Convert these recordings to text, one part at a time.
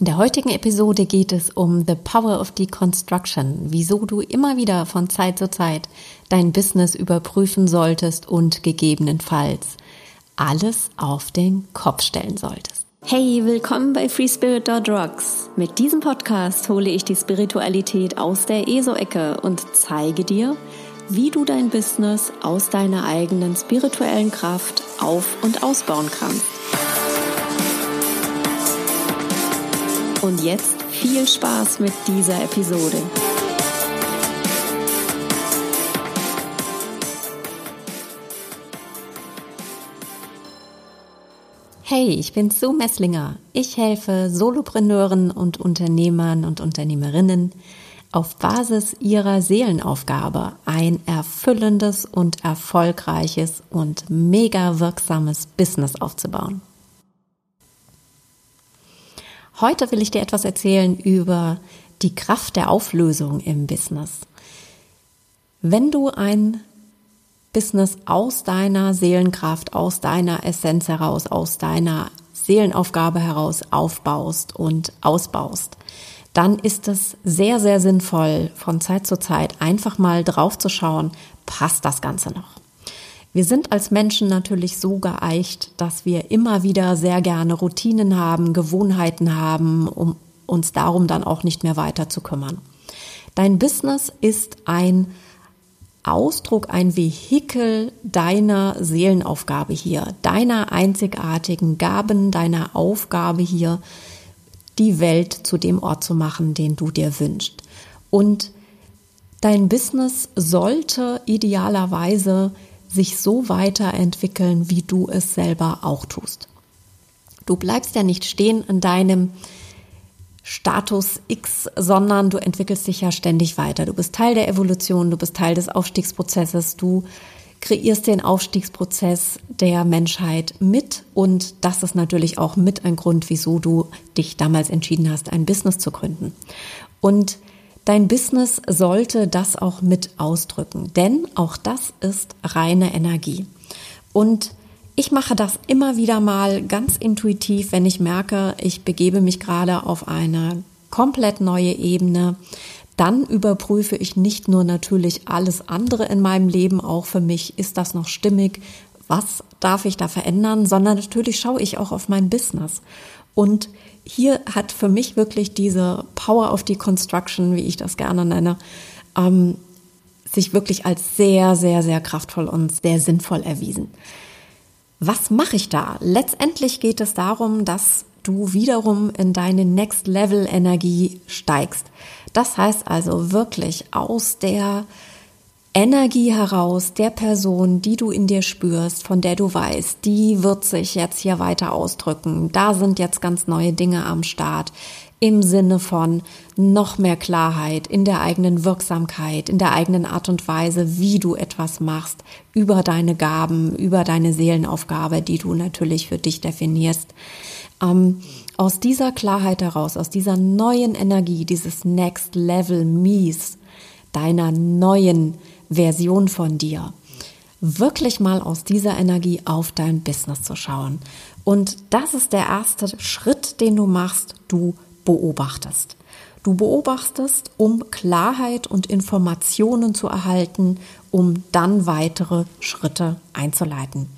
In der heutigen Episode geht es um The Power of Deconstruction, wieso du immer wieder von Zeit zu Zeit dein Business überprüfen solltest und gegebenenfalls alles auf den Kopf stellen solltest. Hey, willkommen bei FreeSpirit.rocks. Mit diesem Podcast hole ich die Spiritualität aus der ESO-Ecke und zeige dir, wie du dein Business aus deiner eigenen spirituellen Kraft auf- und ausbauen kannst. Und jetzt viel Spaß mit dieser Episode. Hey, ich bin Sue Messlinger. Ich helfe Solopreneuren und Unternehmern und Unternehmerinnen auf Basis ihrer Seelenaufgabe ein erfüllendes und erfolgreiches und mega wirksames Business aufzubauen. Heute will ich dir etwas erzählen über die Kraft der Auflösung im Business. Wenn du ein Business aus deiner Seelenkraft, aus deiner Essenz heraus, aus deiner Seelenaufgabe heraus aufbaust und ausbaust, dann ist es sehr, sehr sinnvoll, von Zeit zu Zeit einfach mal drauf zu schauen, passt das Ganze noch? Wir sind als Menschen natürlich so geeicht, dass wir immer wieder sehr gerne Routinen haben, Gewohnheiten haben, um uns darum dann auch nicht mehr weiter zu kümmern. Dein Business ist ein Ausdruck, ein Vehikel deiner Seelenaufgabe hier, deiner einzigartigen Gaben, deiner Aufgabe hier, die Welt zu dem Ort zu machen, den du dir wünschst. Und dein Business sollte idealerweise sich so weiterentwickeln, wie du es selber auch tust. Du bleibst ja nicht stehen in deinem Status X, sondern du entwickelst dich ja ständig weiter. Du bist Teil der Evolution, du bist Teil des Aufstiegsprozesses, du kreierst den Aufstiegsprozess der Menschheit mit und das ist natürlich auch mit ein Grund, wieso du dich damals entschieden hast, ein Business zu gründen. Und Dein Business sollte das auch mit ausdrücken, denn auch das ist reine Energie. Und ich mache das immer wieder mal ganz intuitiv, wenn ich merke, ich begebe mich gerade auf eine komplett neue Ebene. Dann überprüfe ich nicht nur natürlich alles andere in meinem Leben, auch für mich, ist das noch stimmig, was darf ich da verändern, sondern natürlich schaue ich auch auf mein Business. Und hier hat für mich wirklich diese Power of Deconstruction, wie ich das gerne nenne, ähm, sich wirklich als sehr, sehr, sehr kraftvoll und sehr sinnvoll erwiesen. Was mache ich da? Letztendlich geht es darum, dass du wiederum in deine Next Level Energie steigst. Das heißt also wirklich aus der Energie heraus der Person, die du in dir spürst, von der du weißt, die wird sich jetzt hier weiter ausdrücken. Da sind jetzt ganz neue Dinge am Start im Sinne von noch mehr Klarheit in der eigenen Wirksamkeit, in der eigenen Art und Weise, wie du etwas machst, über deine Gaben, über deine Seelenaufgabe, die du natürlich für dich definierst. Ähm, aus dieser Klarheit heraus, aus dieser neuen Energie, dieses Next Level Mies, deiner neuen Version von dir, wirklich mal aus dieser Energie auf dein Business zu schauen. Und das ist der erste Schritt, den du machst. Du beobachtest. Du beobachtest, um Klarheit und Informationen zu erhalten, um dann weitere Schritte einzuleiten.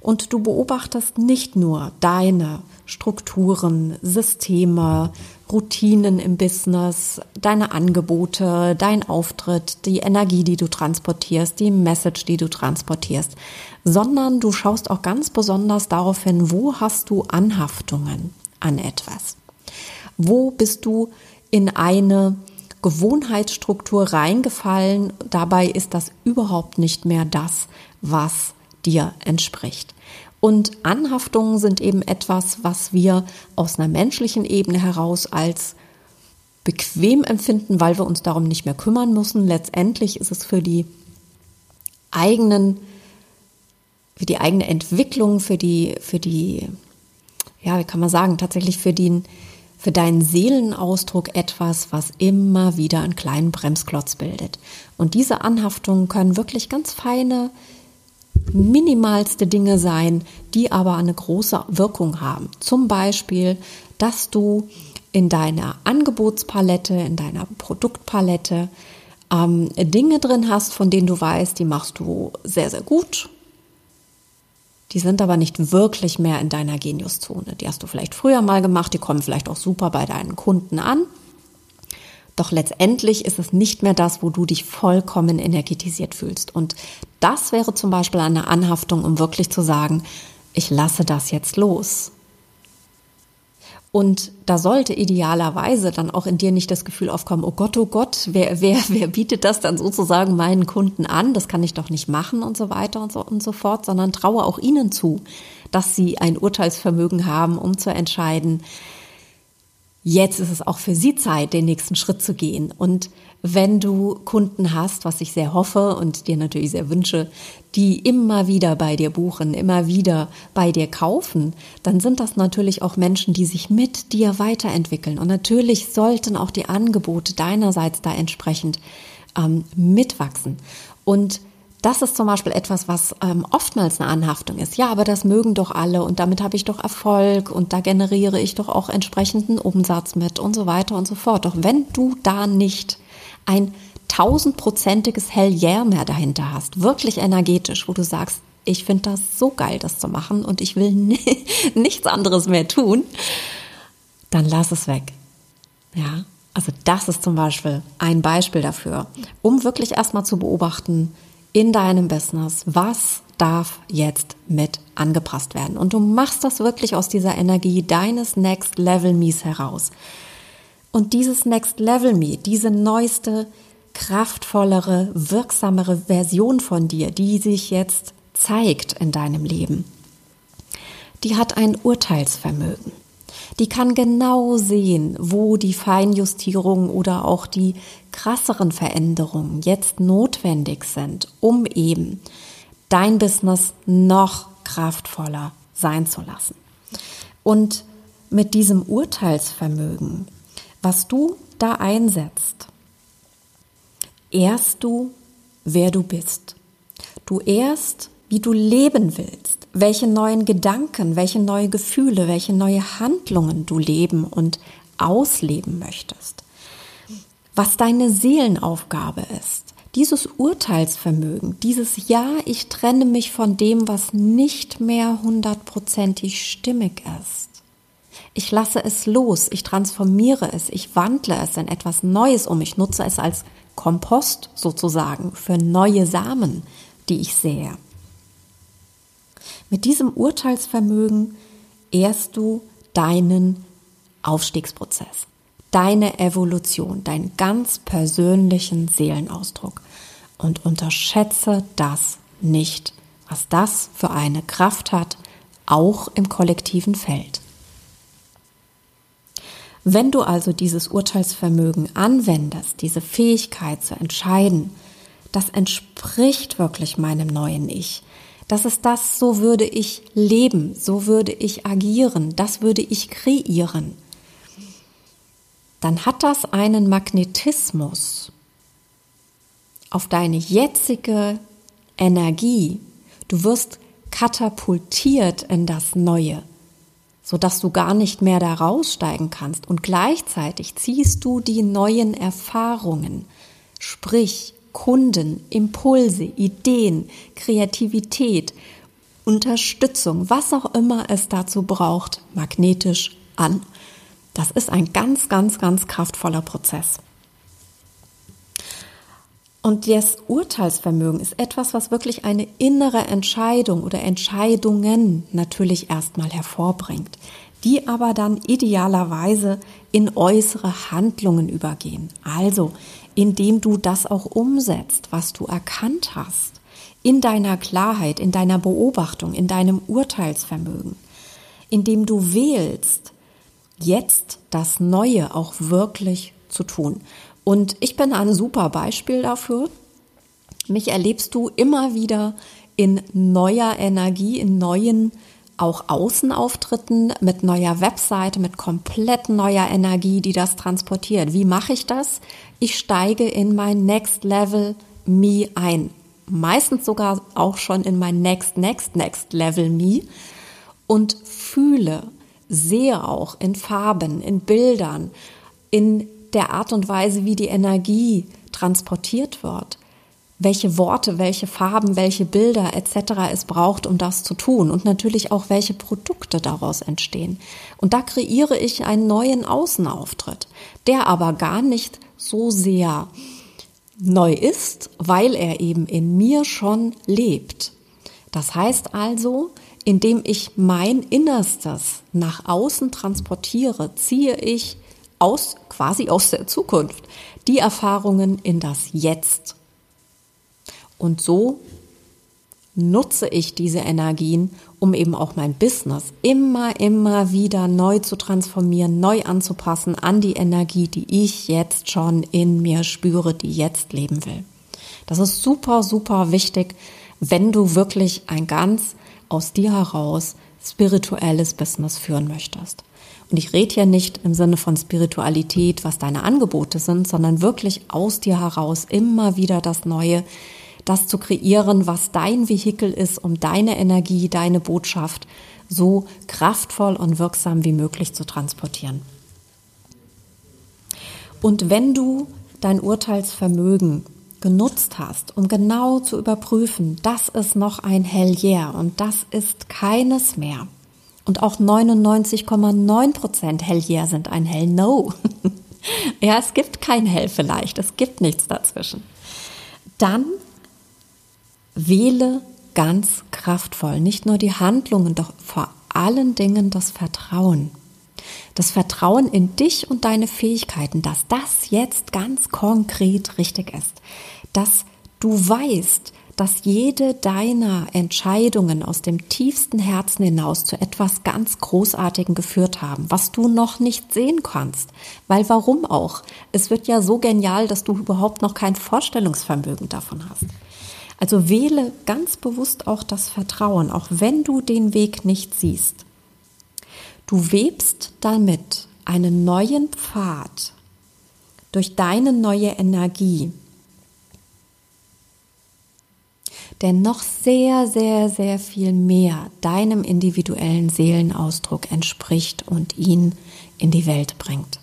Und du beobachtest nicht nur deine Strukturen, Systeme, Routinen im Business, deine Angebote, dein Auftritt, die Energie, die du transportierst, die Message, die du transportierst, sondern du schaust auch ganz besonders darauf hin, wo hast du Anhaftungen an etwas? Wo bist du in eine Gewohnheitsstruktur reingefallen? Dabei ist das überhaupt nicht mehr das, was dir entspricht. Und Anhaftungen sind eben etwas, was wir aus einer menschlichen Ebene heraus als bequem empfinden, weil wir uns darum nicht mehr kümmern müssen. Letztendlich ist es für die eigenen, für die eigene Entwicklung, für die, für die, ja, wie kann man sagen, tatsächlich für den, für deinen Seelenausdruck etwas, was immer wieder einen kleinen Bremsklotz bildet. Und diese Anhaftungen können wirklich ganz feine minimalste Dinge sein, die aber eine große Wirkung haben. Zum Beispiel, dass du in deiner Angebotspalette, in deiner Produktpalette ähm, Dinge drin hast, von denen du weißt, die machst du sehr, sehr gut. Die sind aber nicht wirklich mehr in deiner Geniuszone. Die hast du vielleicht früher mal gemacht, die kommen vielleicht auch super bei deinen Kunden an. Doch letztendlich ist es nicht mehr das, wo du dich vollkommen energetisiert fühlst. Und das wäre zum Beispiel eine Anhaftung, um wirklich zu sagen, ich lasse das jetzt los. Und da sollte idealerweise dann auch in dir nicht das Gefühl aufkommen, oh Gott, oh Gott, wer, wer, wer bietet das dann sozusagen meinen Kunden an? Das kann ich doch nicht machen und so weiter und so und so fort, sondern traue auch ihnen zu, dass sie ein Urteilsvermögen haben, um zu entscheiden, jetzt ist es auch für sie Zeit, den nächsten Schritt zu gehen. Und wenn du Kunden hast, was ich sehr hoffe und dir natürlich sehr wünsche, die immer wieder bei dir buchen, immer wieder bei dir kaufen, dann sind das natürlich auch Menschen, die sich mit dir weiterentwickeln. Und natürlich sollten auch die Angebote deinerseits da entsprechend ähm, mitwachsen. Und das ist zum Beispiel etwas, was ähm, oftmals eine Anhaftung ist. Ja, aber das mögen doch alle und damit habe ich doch Erfolg und da generiere ich doch auch entsprechenden Umsatz mit und so weiter und so fort. Doch wenn du da nicht ein tausendprozentiges Hell yeah mehr dahinter hast, wirklich energetisch, wo du sagst, ich finde das so geil, das zu machen und ich will nichts anderes mehr tun, dann lass es weg. Ja, also das ist zum Beispiel ein Beispiel dafür, um wirklich erstmal zu beobachten in deinem Business, was darf jetzt mit angepasst werden. Und du machst das wirklich aus dieser Energie deines Next Level Mies heraus. Und dieses Next Level Me, diese neueste, kraftvollere, wirksamere Version von dir, die sich jetzt zeigt in deinem Leben, die hat ein Urteilsvermögen. Die kann genau sehen, wo die Feinjustierungen oder auch die krasseren Veränderungen jetzt notwendig sind, um eben dein Business noch kraftvoller sein zu lassen. Und mit diesem Urteilsvermögen was du da einsetzt, ehrst du, wer du bist. Du ehrst, wie du leben willst, welche neuen Gedanken, welche neue Gefühle, welche neue Handlungen du leben und ausleben möchtest. Was deine Seelenaufgabe ist. Dieses Urteilsvermögen, dieses Ja, ich trenne mich von dem, was nicht mehr hundertprozentig stimmig ist ich lasse es los, ich transformiere es, ich wandle es in etwas Neues um, ich nutze es als Kompost sozusagen für neue Samen, die ich sähe. Mit diesem Urteilsvermögen ehrst du deinen Aufstiegsprozess, deine Evolution, deinen ganz persönlichen Seelenausdruck und unterschätze das nicht, was das für eine Kraft hat, auch im kollektiven Feld. Wenn du also dieses Urteilsvermögen anwendest, diese Fähigkeit zu entscheiden, das entspricht wirklich meinem neuen Ich. Das ist das, so würde ich leben, so würde ich agieren, das würde ich kreieren. Dann hat das einen Magnetismus auf deine jetzige Energie. Du wirst katapultiert in das Neue sodass du gar nicht mehr da raussteigen kannst. Und gleichzeitig ziehst du die neuen Erfahrungen, sprich Kunden, Impulse, Ideen, Kreativität, Unterstützung, was auch immer es dazu braucht, magnetisch an. Das ist ein ganz, ganz, ganz kraftvoller Prozess. Und das Urteilsvermögen ist etwas, was wirklich eine innere Entscheidung oder Entscheidungen natürlich erstmal hervorbringt, die aber dann idealerweise in äußere Handlungen übergehen. Also, indem du das auch umsetzt, was du erkannt hast, in deiner Klarheit, in deiner Beobachtung, in deinem Urteilsvermögen, indem du wählst, jetzt das Neue auch wirklich zu tun. Und ich bin ein super Beispiel dafür. Mich erlebst du immer wieder in neuer Energie, in neuen auch Außenauftritten mit neuer Webseite, mit komplett neuer Energie, die das transportiert. Wie mache ich das? Ich steige in mein Next Level Me ein. Meistens sogar auch schon in mein Next, Next, Next Level Me und fühle, sehe auch in Farben, in Bildern, in der Art und Weise, wie die Energie transportiert wird, welche Worte, welche Farben, welche Bilder etc. es braucht, um das zu tun und natürlich auch welche Produkte daraus entstehen. Und da kreiere ich einen neuen Außenauftritt, der aber gar nicht so sehr neu ist, weil er eben in mir schon lebt. Das heißt also, indem ich mein Innerstes nach außen transportiere, ziehe ich aus, quasi aus der Zukunft, die Erfahrungen in das Jetzt. Und so nutze ich diese Energien, um eben auch mein Business immer, immer wieder neu zu transformieren, neu anzupassen an die Energie, die ich jetzt schon in mir spüre, die jetzt leben will. Das ist super, super wichtig, wenn du wirklich ein ganz aus dir heraus spirituelles Business führen möchtest. Und ich rede hier nicht im Sinne von Spiritualität, was deine Angebote sind, sondern wirklich aus dir heraus immer wieder das Neue, das zu kreieren, was dein Vehikel ist, um deine Energie, deine Botschaft so kraftvoll und wirksam wie möglich zu transportieren. Und wenn du dein Urteilsvermögen genutzt hast, um genau zu überprüfen, das ist noch ein Hell Yeah und das ist keines mehr. Und auch 99,9 Prozent Hell Yeah sind ein Hell No. ja, es gibt kein Hell vielleicht, es gibt nichts dazwischen. Dann wähle ganz kraftvoll nicht nur die Handlungen, doch vor allen Dingen das Vertrauen. Das Vertrauen in dich und deine Fähigkeiten, dass das jetzt ganz konkret richtig ist. Dass du weißt, dass jede deiner Entscheidungen aus dem tiefsten Herzen hinaus zu etwas ganz Großartigem geführt haben, was du noch nicht sehen kannst. Weil warum auch? Es wird ja so genial, dass du überhaupt noch kein Vorstellungsvermögen davon hast. Also wähle ganz bewusst auch das Vertrauen, auch wenn du den Weg nicht siehst. Du webst damit einen neuen Pfad durch deine neue Energie, der noch sehr, sehr, sehr viel mehr deinem individuellen Seelenausdruck entspricht und ihn in die Welt bringt.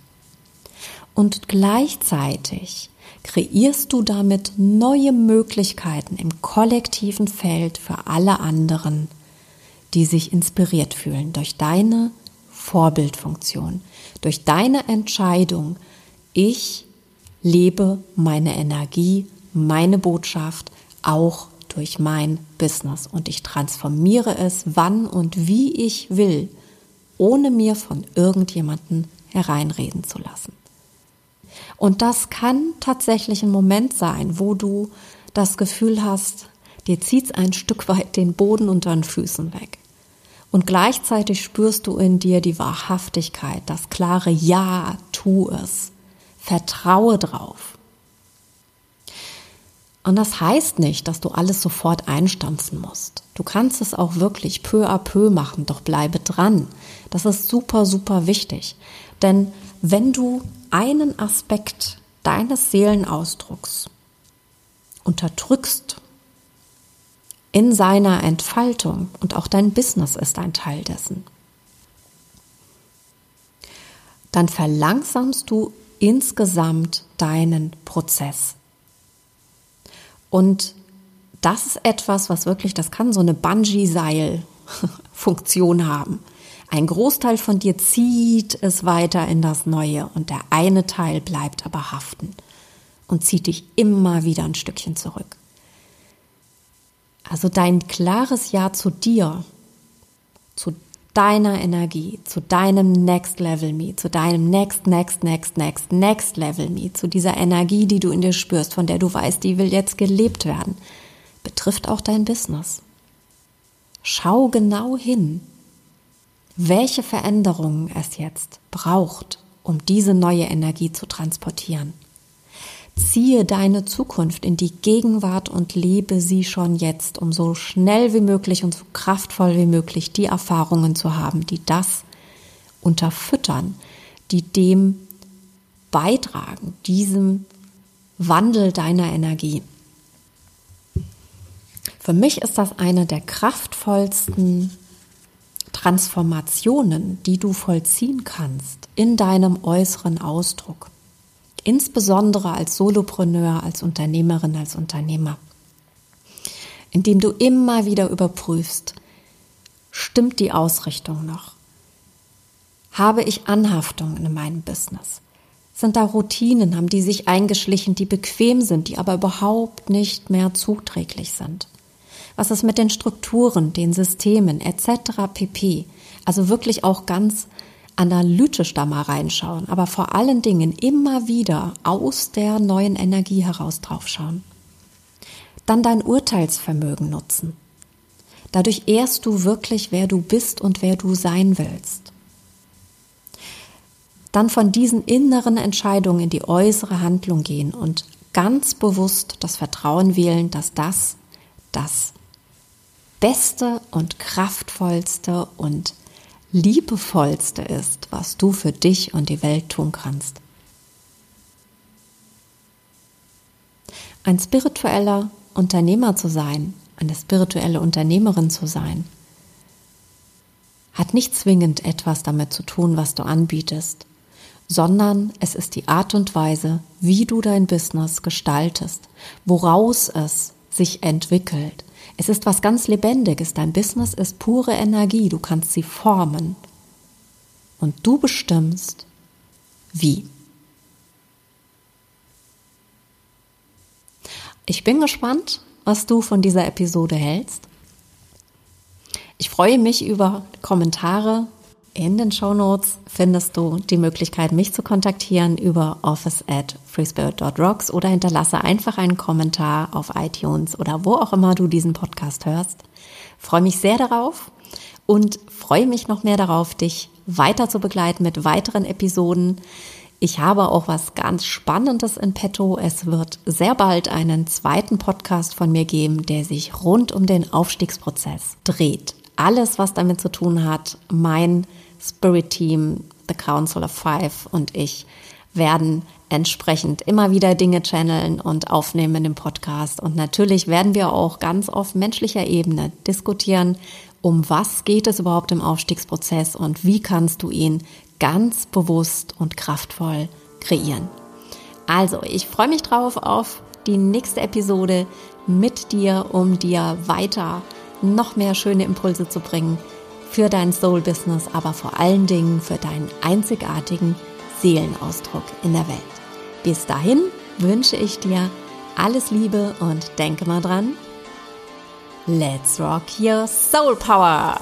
Und gleichzeitig kreierst du damit neue Möglichkeiten im kollektiven Feld für alle anderen, die sich inspiriert fühlen durch deine Vorbildfunktion, durch deine Entscheidung, ich lebe meine Energie, meine Botschaft auch durch mein Business und ich transformiere es, wann und wie ich will, ohne mir von irgendjemanden hereinreden zu lassen. Und das kann tatsächlich ein Moment sein, wo du das Gefühl hast, dir zieht ein Stück weit den Boden unter den Füßen weg. Und gleichzeitig spürst du in dir die Wahrhaftigkeit, das klare Ja, tu es. Vertraue drauf. Und das heißt nicht, dass du alles sofort einstampfen musst. Du kannst es auch wirklich peu à peu machen, doch bleibe dran. Das ist super, super wichtig. Denn wenn du einen Aspekt deines Seelenausdrucks unterdrückst in seiner Entfaltung und auch dein Business ist ein Teil dessen, dann verlangsamst du insgesamt deinen Prozess. Und das ist etwas, was wirklich, das kann so eine Bungee-Seil-Funktion haben. Ein Großteil von dir zieht es weiter in das Neue und der eine Teil bleibt aber haften und zieht dich immer wieder ein Stückchen zurück. Also dein klares Ja zu dir, zu deiner Energie, zu deinem Next Level Me, zu deinem Next, Next, Next, Next, Next Level Me, zu dieser Energie, die du in dir spürst, von der du weißt, die will jetzt gelebt werden, betrifft auch dein Business. Schau genau hin, welche Veränderungen es jetzt braucht, um diese neue Energie zu transportieren. Ziehe deine Zukunft in die Gegenwart und lebe sie schon jetzt, um so schnell wie möglich und so kraftvoll wie möglich die Erfahrungen zu haben, die das unterfüttern, die dem beitragen, diesem Wandel deiner Energie. Für mich ist das eine der kraftvollsten Transformationen, die du vollziehen kannst in deinem äußeren Ausdruck. Insbesondere als Solopreneur, als Unternehmerin, als Unternehmer. Indem du immer wieder überprüfst, stimmt die Ausrichtung noch? Habe ich Anhaftungen in meinem Business? Sind da Routinen, haben die sich eingeschlichen, die bequem sind, die aber überhaupt nicht mehr zuträglich sind? Was ist mit den Strukturen, den Systemen etc. pp? Also wirklich auch ganz analytisch da mal reinschauen, aber vor allen Dingen immer wieder aus der neuen Energie heraus draufschauen. Dann dein Urteilsvermögen nutzen. Dadurch ehrst du wirklich, wer du bist und wer du sein willst. Dann von diesen inneren Entscheidungen in die äußere Handlung gehen und ganz bewusst das Vertrauen wählen, dass das das Beste und kraftvollste und liebevollste ist, was du für dich und die Welt tun kannst. Ein spiritueller Unternehmer zu sein, eine spirituelle Unternehmerin zu sein, hat nicht zwingend etwas damit zu tun, was du anbietest, sondern es ist die Art und Weise, wie du dein Business gestaltest, woraus es sich entwickelt. Es ist was ganz Lebendiges. Dein Business ist pure Energie. Du kannst sie formen. Und du bestimmst, wie. Ich bin gespannt, was du von dieser Episode hältst. Ich freue mich über Kommentare. In den Show Notes findest du die Möglichkeit, mich zu kontaktieren über office at freespirit.rocks oder hinterlasse einfach einen Kommentar auf iTunes oder wo auch immer du diesen Podcast hörst. freue mich sehr darauf und freue mich noch mehr darauf, dich weiter zu begleiten mit weiteren Episoden. Ich habe auch was ganz Spannendes in petto. Es wird sehr bald einen zweiten Podcast von mir geben, der sich rund um den Aufstiegsprozess dreht. Alles, was damit zu tun hat, mein Spirit Team, The Council of Five und ich werden entsprechend immer wieder Dinge channeln und aufnehmen in dem Podcast. Und natürlich werden wir auch ganz auf menschlicher Ebene diskutieren, um was geht es überhaupt im Aufstiegsprozess und wie kannst du ihn ganz bewusst und kraftvoll kreieren. Also, ich freue mich drauf auf die nächste Episode mit dir, um dir weiter noch mehr schöne Impulse zu bringen für dein Soul-Business, aber vor allen Dingen für deinen einzigartigen Seelenausdruck in der Welt. Bis dahin wünsche ich dir alles Liebe und denke mal dran, let's rock your Soul Power!